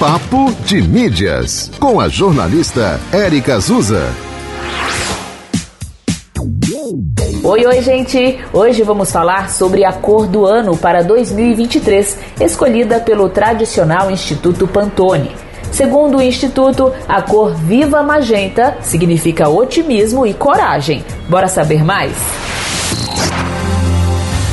Papo de Mídias, com a jornalista Érica Azusa. Oi, oi, gente! Hoje vamos falar sobre a cor do ano para 2023, escolhida pelo tradicional Instituto Pantone. Segundo o Instituto, a cor viva magenta significa otimismo e coragem. Bora saber mais?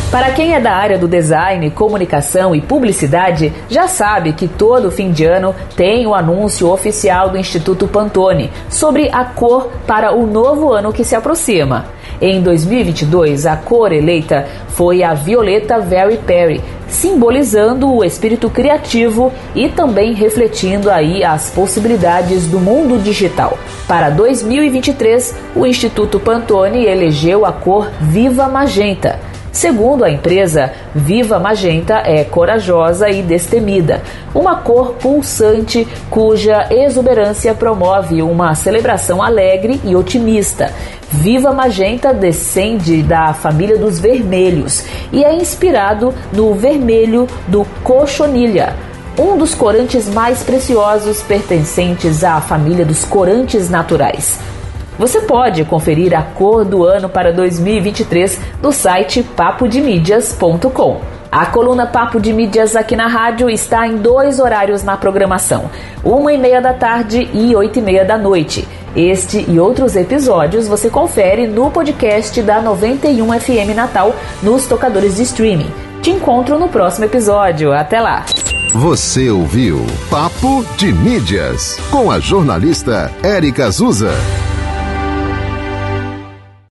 Para quem é da área do design, comunicação e publicidade, já sabe que todo fim de ano tem o anúncio oficial do Instituto Pantone sobre a cor para o novo ano que se aproxima. Em 2022, a cor eleita foi a violeta Very Perry, simbolizando o espírito criativo e também refletindo aí as possibilidades do mundo digital. Para 2023, o Instituto Pantone elegeu a cor Viva Magenta Segundo a empresa, Viva Magenta é corajosa e destemida, uma cor pulsante cuja exuberância promove uma celebração alegre e otimista. Viva Magenta descende da família dos vermelhos e é inspirado no vermelho do cochonilha, um dos corantes mais preciosos pertencentes à família dos corantes naturais. Você pode conferir a cor do ano para 2023 no site papodemídias.com. A coluna Papo de Mídias aqui na rádio está em dois horários na programação: uma e meia da tarde e oito e meia da noite. Este e outros episódios você confere no podcast da 91 FM Natal nos tocadores de streaming. Te encontro no próximo episódio. Até lá! Você ouviu Papo de Mídias com a jornalista Érica Azusa.